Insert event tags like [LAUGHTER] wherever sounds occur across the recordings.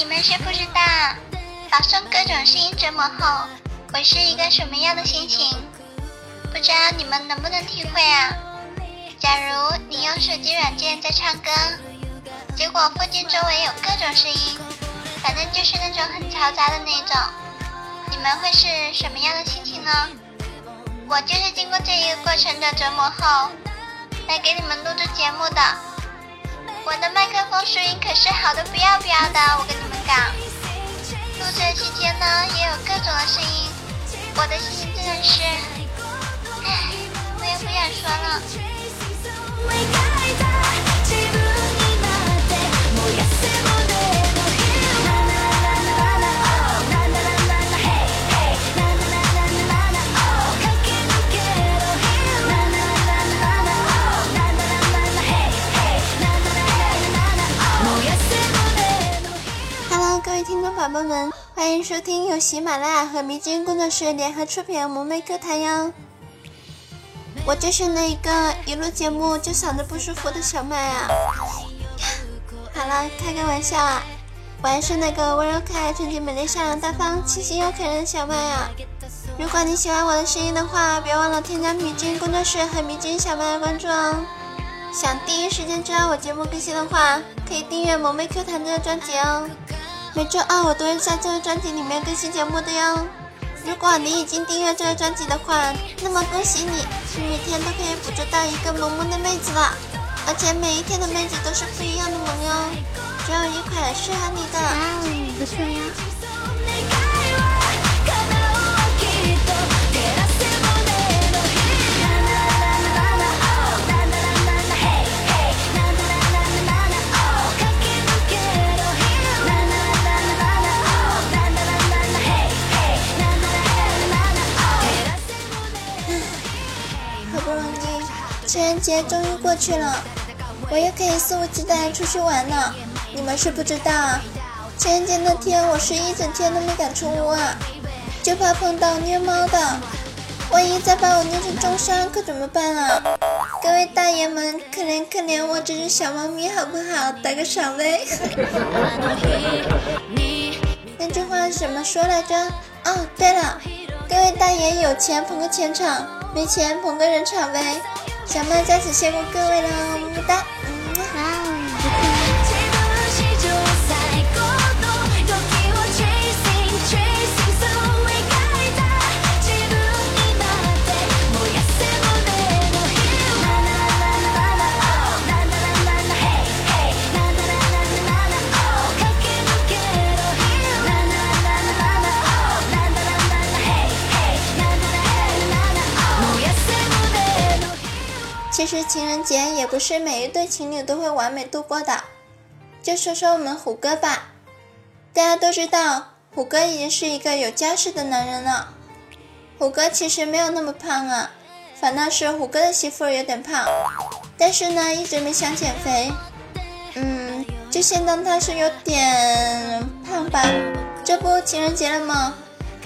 你们是不知道，饱受各种声音折磨后，我是一个什么样的心情？不知道你们能不能体会啊？假如你用手机软件在唱歌，结果附近周围有各种声音，反正就是那种很嘈杂的那种，你们会是什么样的心情呢？我就是经过这一个过程的折磨后，来给你们录制节目的。我的麦克风收音可是好的不要不要的，我跟你这。期间呢，也有各种的声音，我的心情真的是，唉，我也不想说了。听众宝宝们，欢迎收听由喜马拉雅和迷津工作室联合出品的萌妹课堂哟。我就是那个一录节目就嗓子不舒服的小麦啊！好了，开个玩笑啊！我还是那个温柔可爱、纯洁美丽、善良大方、清新又可人的小麦啊！如果你喜欢我的声音的话，别忘了添加迷津工作室和迷津小麦的关注哦。想第一时间知道我节目更新的话，可以订阅萌妹 Q 弹这个专辑哦。每周二我都会在这个专辑里面更新节目的哟。如果你已经订阅这个专辑的话，那么恭喜你，你每天都可以捕捉到一个萌萌的妹子了，而且每一天的妹子都是不一样的萌哟，只有一款适合你的。哇哦，不错呀！情人节终于过去了，我又可以肆无忌惮出去玩了。你们是不知道啊，情人节那天我是一整天都没敢出屋啊，就怕碰到虐猫的，万一再把我虐成重伤，可怎么办啊？各位大爷们，可怜可怜我这只小猫咪好不好？打个赏呗。[LAUGHS] 那句话怎么说来着？哦，对了，各位大爷有钱捧个钱场，没钱捧个人场呗。小曼在此谢过各位了，么么哒。实情人节也不是每一对情侣都会完美度过的。就说说我们虎哥吧，大家都知道，虎哥已经是一个有家室的男人了。虎哥其实没有那么胖啊，反倒是虎哥的媳妇有点胖，但是呢，一直没想减肥。嗯，就先当他是有点胖吧。这不情人节了吗？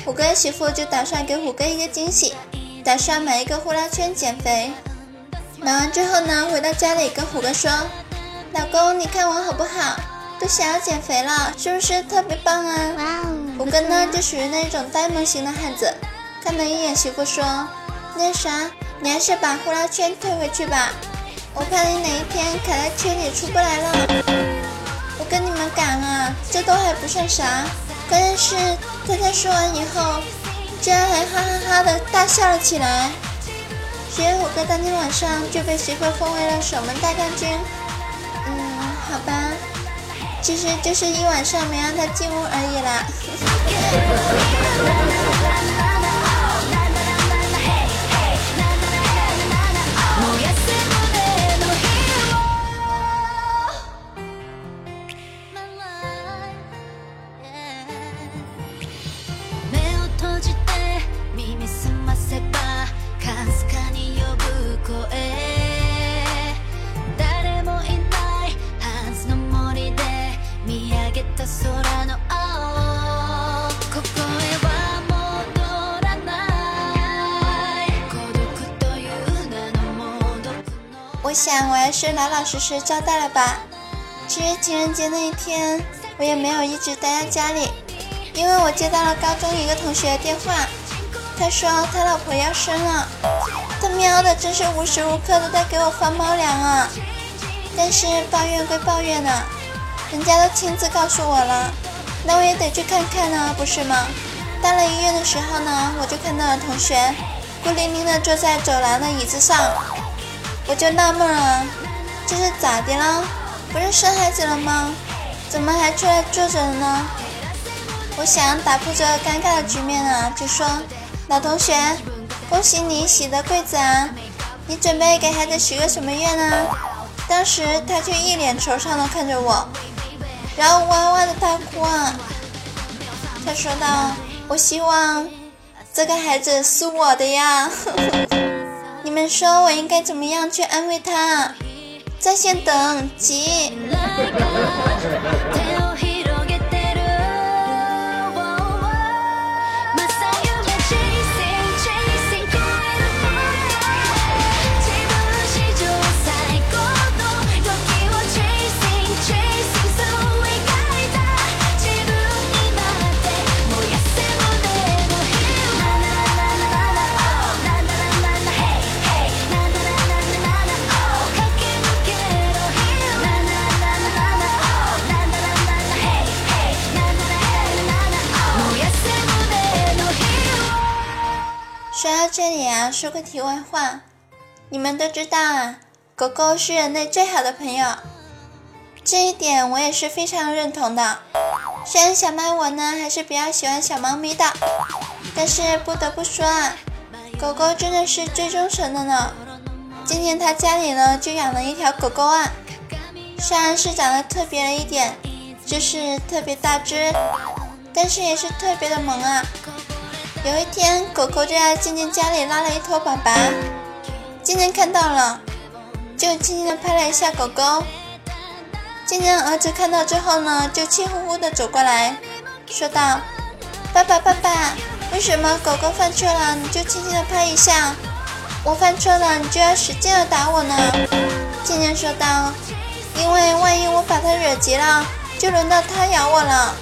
虎哥媳妇就打算给虎哥一个惊喜，打算买一个呼啦圈减肥。买完之后呢，回到家里跟虎哥说：“老公，你看我好不好？都想要减肥了，是不是特别棒啊？”哇哦，虎哥呢就属于那种呆萌型的汉子，看了一眼媳妇说：“那啥，你还是把呼啦圈退回去吧，我怕你哪一天卡在圈里出不来了。”我跟你们讲啊，这都还不算啥，关键是他在说完以后，居然还哈哈哈的大笑了起来。所以虎哥当天晚上就被媳妇封为了守门大将军。嗯，好吧，其实就是一晚上没让他进屋而已啦。我还是老老实实交代了吧。其实情人节那一天，我也没有一直待在家里，因为我接到了高中一个同学的电话，他说他老婆要生了，他喵的真是无时无刻都在给我发猫粮啊！但是抱怨归抱怨呢，人家都亲自告诉我了，那我也得去看看呢，不是吗？到了医院的时候呢，我就看到了同学孤零零的坐在走廊的椅子上，我就纳闷了，这是咋的了？不是生孩子了吗？怎么还出来坐着了呢？我想打破这尴尬的局面啊，就说：“老同学，恭喜你喜得贵子啊！你准备给孩子许个什么愿呢？”当时他却一脸惆怅的看着我，然后哇哇的大哭啊。他说道：“我希望这个孩子是我的呀。” [LAUGHS] 你们说我应该怎么样去安慰他？在线等，急。[LAUGHS] 说到这里啊，说个题外话，你们都知道啊，狗狗是人类最好的朋友，这一点我也是非常认同的。虽然小麦我呢还是比较喜欢小猫咪的，但是不得不说啊，狗狗真的是最忠诚的呢。今天他家里呢就养了一条狗狗啊，虽然是长得特别了一点，就是特别大只，但是也是特别的萌啊。有一天，狗狗就在静静家里拉了一坨粑粑，静静看到了，就轻轻的拍了一下狗狗。静静儿子看到之后呢，就气呼呼的走过来，说道：“爸爸，爸爸，为什么狗狗犯错了你就轻轻的拍一下，我犯错了你就要使劲的打我呢？”静静说道：“因为万一我把它惹急了，就轮到它咬我了。”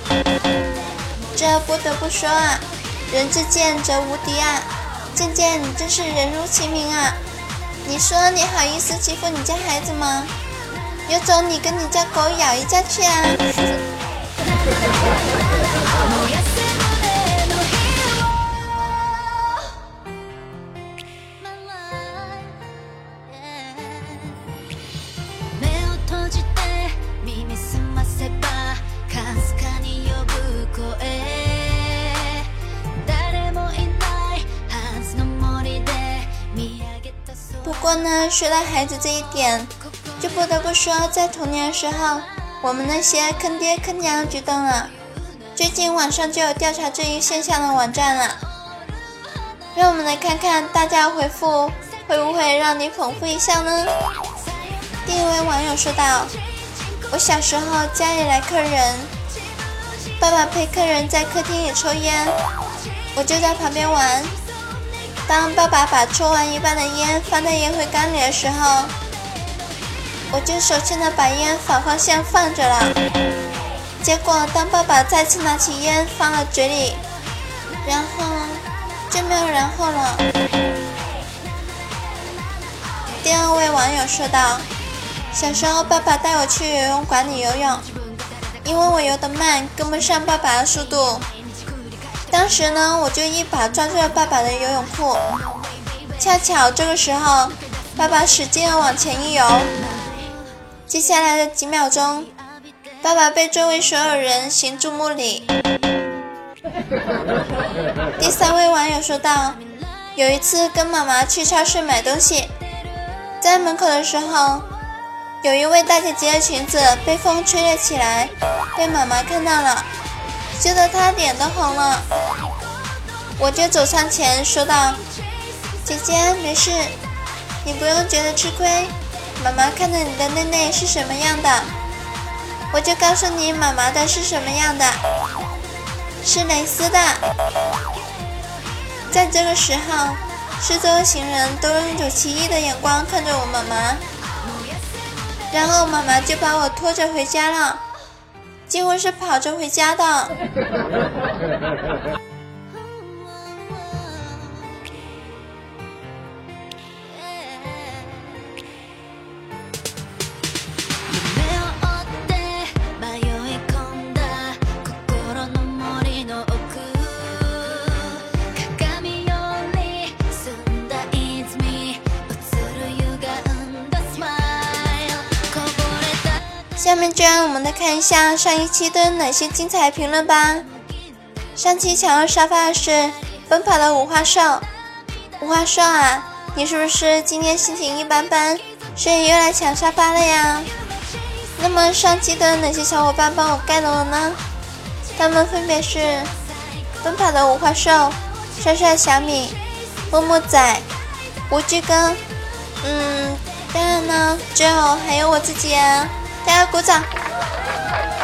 这不得不说啊。人之见则无敌啊！渐渐你真是人如其名啊！你说你好意思欺负你家孩子吗？有种你跟你家狗咬一架去啊！不过呢，说到孩子这一点，就不得不说，在童年的时候，我们那些坑爹坑娘的举动了。最近网上就有调查这一现象的网站了，让我们来看看大家回复会不会让你捧腹一笑呢？第一位网友说道：“我小时候家里来客人，爸爸陪客人在客厅里抽烟，我就在旁边玩。”当爸爸把抽完一半的烟放在烟灰缸里的时候，我就手欠的把烟反方向放着了。结果当爸爸再次拿起烟放到嘴里，然后就没有然后了。第二位网友说道：“小时候爸爸带我去游泳馆里游泳，因为我游得慢，跟不上爸爸的速度。”当时呢，我就一把抓住了爸爸的游泳裤，恰巧这个时候，爸爸使劲的往前一游，接下来的几秒钟，爸爸被周围所有人行注目礼。第三位网友说道：“有一次跟妈妈去超市买东西，在门口的时候，有一位大姐姐的裙子被风吹了起来，被妈妈看到了。”羞得他脸都红了，我就走上前说道：“姐姐，没事，你不用觉得吃亏。妈妈看着你的内内是什么样的，我就告诉你妈妈的是什么样的，是蕾丝的。”在这个时候，四周行人都用一种奇异的眼光看着我妈妈，然后妈妈就把我拖着回家了。几乎是跑着回家的。我们来看一下上一期的哪些精彩评论吧。上期抢到沙发的是奔跑的五花兽，五花兽啊，你是不是今天心情一般般，所以又来抢沙发了呀？那么上期的哪些小伙伴帮我盖楼了呢？他们分别是奔跑的五花兽、帅帅小米、默默仔、无惧哥，嗯，当然呢，最后还有我自己啊！大家鼓掌！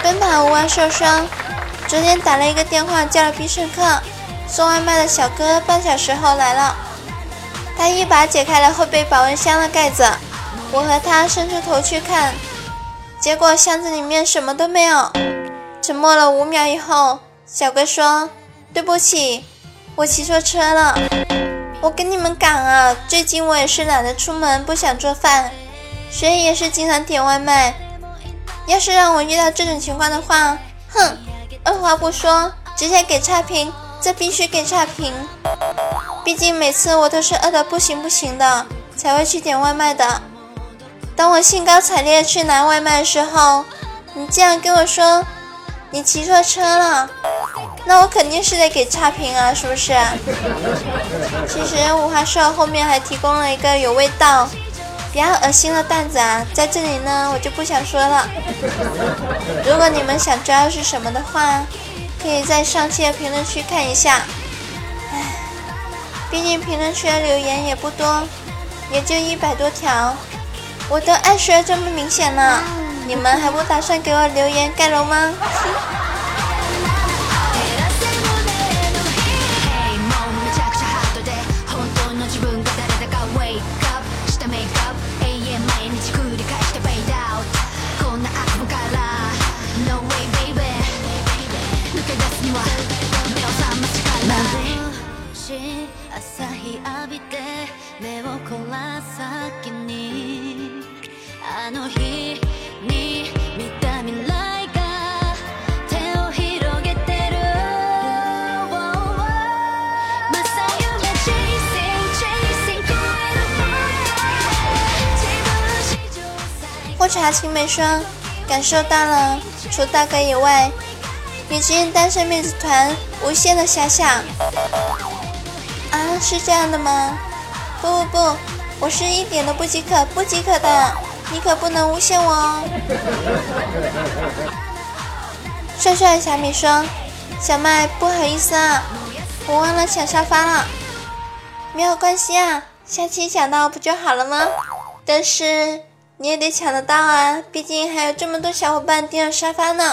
奔跑无万受伤。昨天打了一个电话叫了必胜客，送外卖的小哥半小时后来了。他一把解开了后备保温箱的盖子，我和他伸出头去看，结果箱子里面什么都没有。沉默了五秒以后，小哥说：“对不起，我骑错车了。”我跟你们讲啊，最近我也是懒得出门，不想做饭，所以也是经常点外卖。要是让我遇到这种情况的话，哼，二话不说，直接给差评，这必须给差评。毕竟每次我都是饿得不行不行的才会去点外卖的。当我兴高采烈去拿外卖的时候，你竟然跟我说你骑错车了，那我肯定是得给差评啊，是不是？其实五花兽后面还提供了一个有味道、比较恶心的段子啊，在这里呢我就不想说了。[LAUGHS] 如果你们想知道是什么的话，可以在上期的评论区看一下。唉，毕竟评论区的留言也不多，也就一百多条，我都暗示的这么明显了，你们还不打算给我留言盖楼吗？最或茶青梅说，感受到了除大哥以外，女军单身妹子团无限的遐想。啊，是这样的吗？不不不，我是一点都不饥渴，不饥渴的，你可不能诬陷我哦。[LAUGHS] 帅帅的小米说：“小麦，不好意思啊，我忘了抢沙发了。没有关系啊，下期抢到不就好了吗？但是你也得抢得到啊，毕竟还有这么多小伙伴盯着沙发呢。”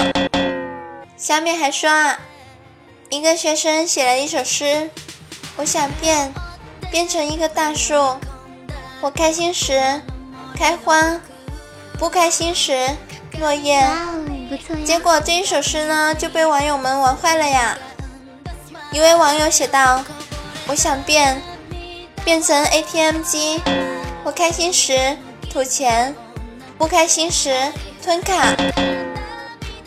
小米还说啊，一个学生写了一首诗，我想变，变成一棵大树。我开心时开花，不开心时落叶。结果这一首诗呢就被网友们玩坏了呀。一位网友写道：“我想变，变成 ATM 机。我开心时吐钱，不开心时吞卡。”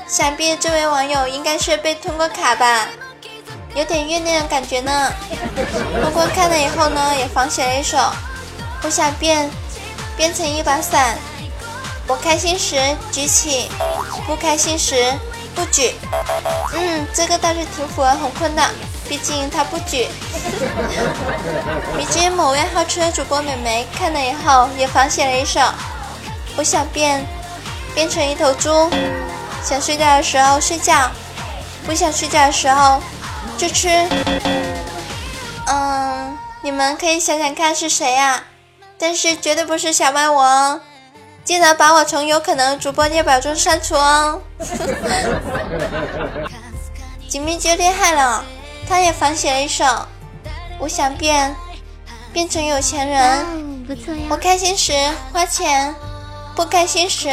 想必这位网友应该是被吞过卡吧，有点怨念的感觉呢。不过看了以后呢，也仿写了一首：“我想变，变成一把伞。我开心时举起，不开心时不举。”嗯，这个倒是挺符合洪坤的，毕竟他不举。迷之某位好吃的主播美眉看了以后也仿写了一首：“我想变，变成一头猪。”想睡觉的时候睡觉，不想睡觉的时候就吃。嗯，你们可以想想看是谁呀、但是绝对不是小麦我哦，记得把我从有可能主播列表中删除哦。锦觅就厉害了，他也仿写了一首《我想变，变成有钱人》。不错呀我开心时花钱，不开心时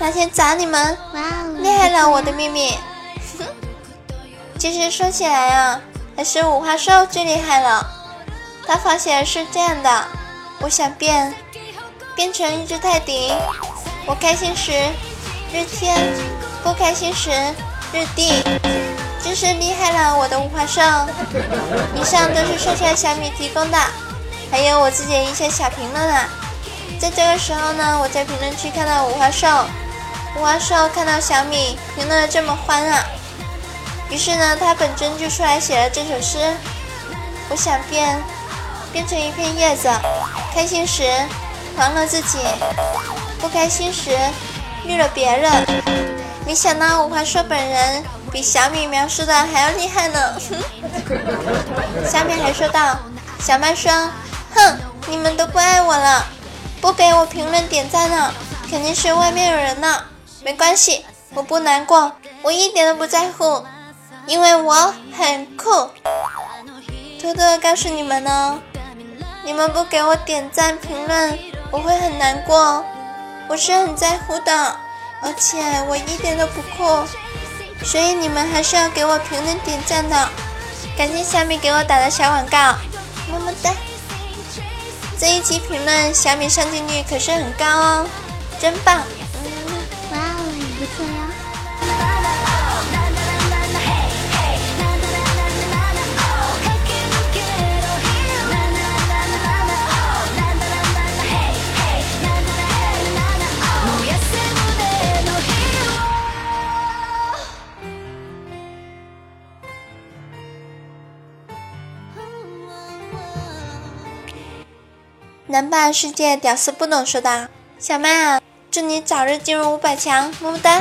拿钱砸你们！哇哦，厉害了，我的秘密。其实说起来啊，还是五花兽最厉害了。他发现是这样的：我想变，变成一只泰迪。我开心时日天，不开心时日地。真是厉害了，我的五花兽！[LAUGHS] 以上都是帅帅小米提供的，还有我自己的一些小评论啊。在这个时候呢，我在评论区看到五花兽，五花兽看到小米评论的这么欢啊，于是呢，他本尊就出来写了这首诗：我想变，变成一片叶子，开心时黄了自己，不开心时绿了别人。没想到五花兽本人。比小米描述的还要厉害呢！小米还说道：“小麦说，哼，你们都不爱我了，不给我评论点赞了，肯定是外面有人呢。没关系，我不难过，我一点都不在乎，因为我很酷。偷偷的告诉你们呢，你们不给我点赞评论，我会很难过，我是很在乎的，而且我一点都不酷。”所以你们还是要给我评论点赞的，感谢小米给我打的小广告，么么哒。这一期评论小米上镜率可是很高哦，真棒！哇哦，不错呀。南霸世界屌丝不懂说道：“小曼啊，祝你早日进入五百强，么么哒。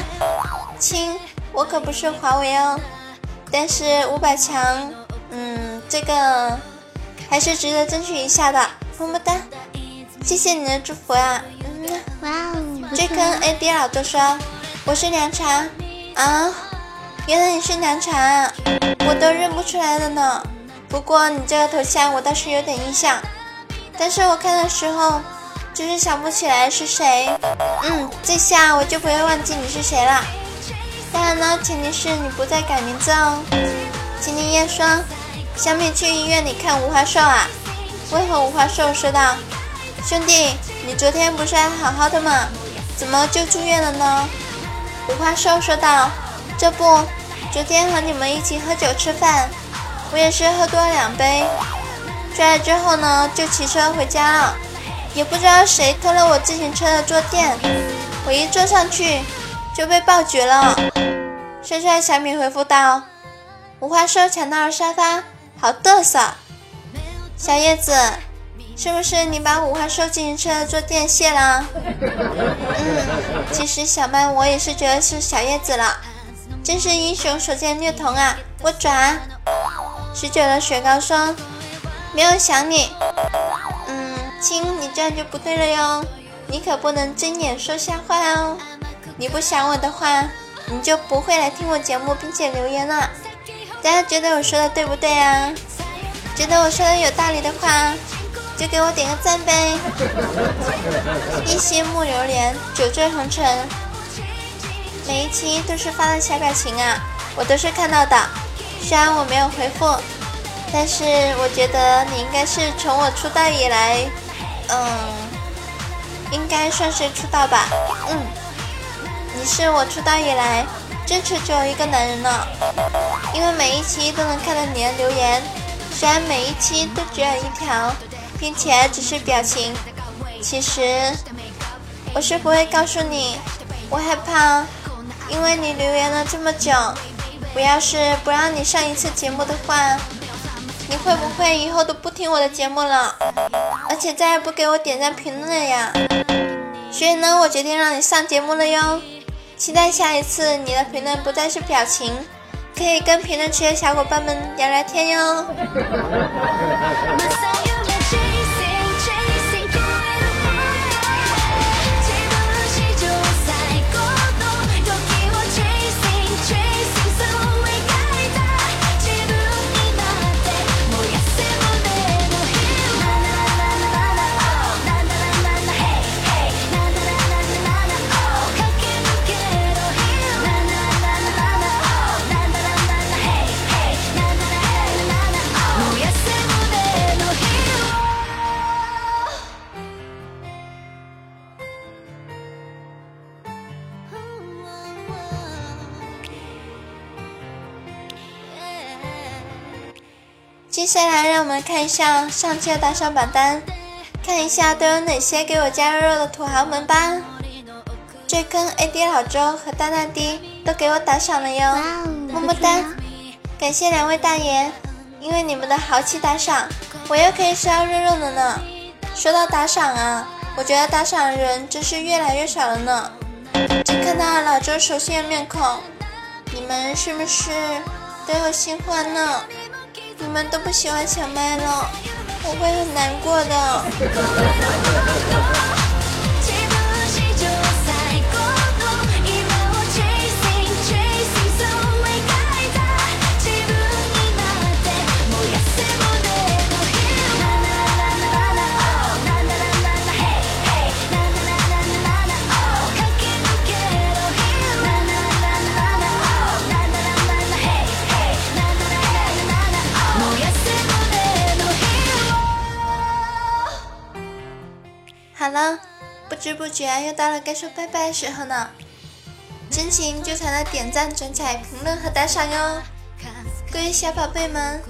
亲，我可不是华为哦，但是五百强，嗯，这个还是值得争取一下的，么么哒。谢谢你的祝福啊，嗯，哇哦，这坑 AD 老多说，我是凉茶啊，原来你是凉茶啊，我都认不出来了呢。不过你这个头像我倒是有点印象。”但是我看的时候，就是想不起来是谁。嗯，这下我就不会忘记你是谁了。当然呢，前提是你不再改名字哦。秦林叶说：“小米去医院里看五花兽啊？”为何五花兽说道：“兄弟，你昨天不是还好好的吗？怎么就住院了呢？”五花兽说道：“这不，昨天和你们一起喝酒吃饭，我也是喝多了两杯。”出来之后呢，就骑车回家了，也不知道谁偷了我自行车的坐垫，我一坐上去就被爆菊了。帅帅小米回复道：“五花兽抢到了沙发，好嘚瑟。”小叶子，是不是你把五花兽自行车的坐垫卸了？嗯，其实小麦我也是觉得是小叶子了，真是英雄所见略同啊！我转十九的雪糕说。没有想你，嗯，亲，你这样就不对了哟，你可不能睁眼说瞎话哦。你不想我的话，你就不会来听我节目并且留言了。大家觉得我说的对不对啊？觉得我说的有道理的话，就给我点个赞呗。一心木榴莲，酒醉红尘，每一期都是发的小表情啊，我都是看到的，虽然我没有回复。但是我觉得你应该是从我出道以来，嗯，应该算是出道吧，嗯，你是我出道以来最持久一个男人了，因为每一期都能看到你的留言，虽然每一期都只有一条，并且只是表情，其实我是不会告诉你，我害怕，因为你留言了这么久，我要是不让你上一次节目的话。你会不会以后都不听我的节目了？而且再也不给我点赞评论了呀？所以呢，我决定让你上节目了哟。期待下一次你的评论不再是表情，可以跟评论区的小伙伴们聊聊天哟。下来让我们看一下上期的打赏榜单，看一下都有哪些给我加肉肉的土豪们吧。这坑 AD 老周和大大滴都给我打赏了哟，么么哒！感谢两位大爷，因为你们的豪气打赏，我又可以吃到肉肉了呢。说到打赏啊，我觉得打赏的人真是越来越少了呢。只看到老周熟悉的面孔，你们是不是都有新欢呢？你们都不喜欢小麦了，我会很难过的。好了，不知不觉又到了该说拜拜的时候呢。真情就藏在点赞、转载、评论和打赏哟。各位小宝贝们，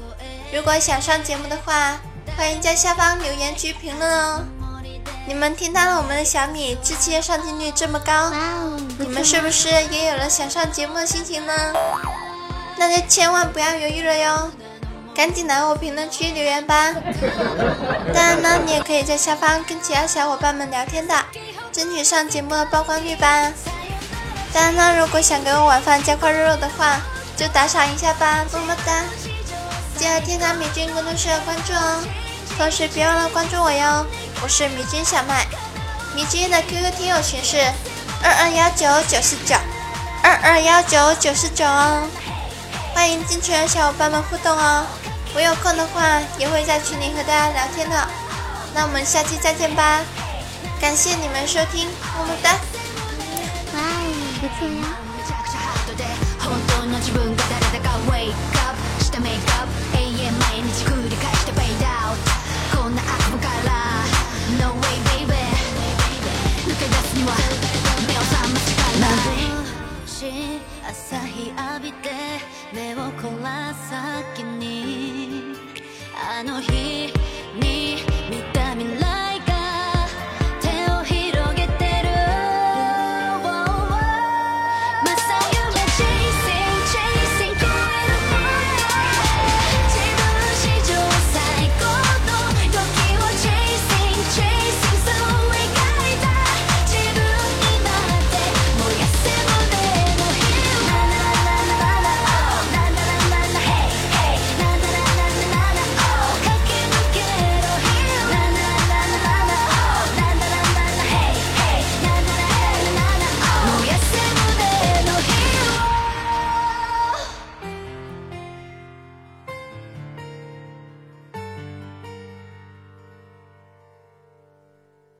如果想上节目的话，欢迎在下方留言区评论哦。你们听到了我们的小米这期的上镜率这么高，你们是不是也有了想上节目的心情呢？那就千万不要犹豫了哟，赶紧来我评论区留言吧。[LAUGHS] 当然呢，你也可以在下方跟其他小伙伴们聊天的，争取上节目的曝光率吧。当然呢，如果想给我晚饭加块肉肉的话，就打赏一下吧，么么哒！记得添加米君工作室的关注哦，同时别忘了关注我哟，我是米君小麦，米君的 QQ 听友群是二二幺九九四九二二幺九九四九哦，欢迎进群的小伙伴们互动哦。我有空的话也会在群里和大家聊天的。那我们下期再见吧，感谢你们收听，么么哒。哇哦，不错呀。めちゃくちゃハードで本当の自分が誰だか Wake up したメイクアップ永遠毎日繰り返して Fade out こんな悪夢から No way baby 抜け出すには目を覚ましかないしい朝日浴びて目を凝らす先に あの日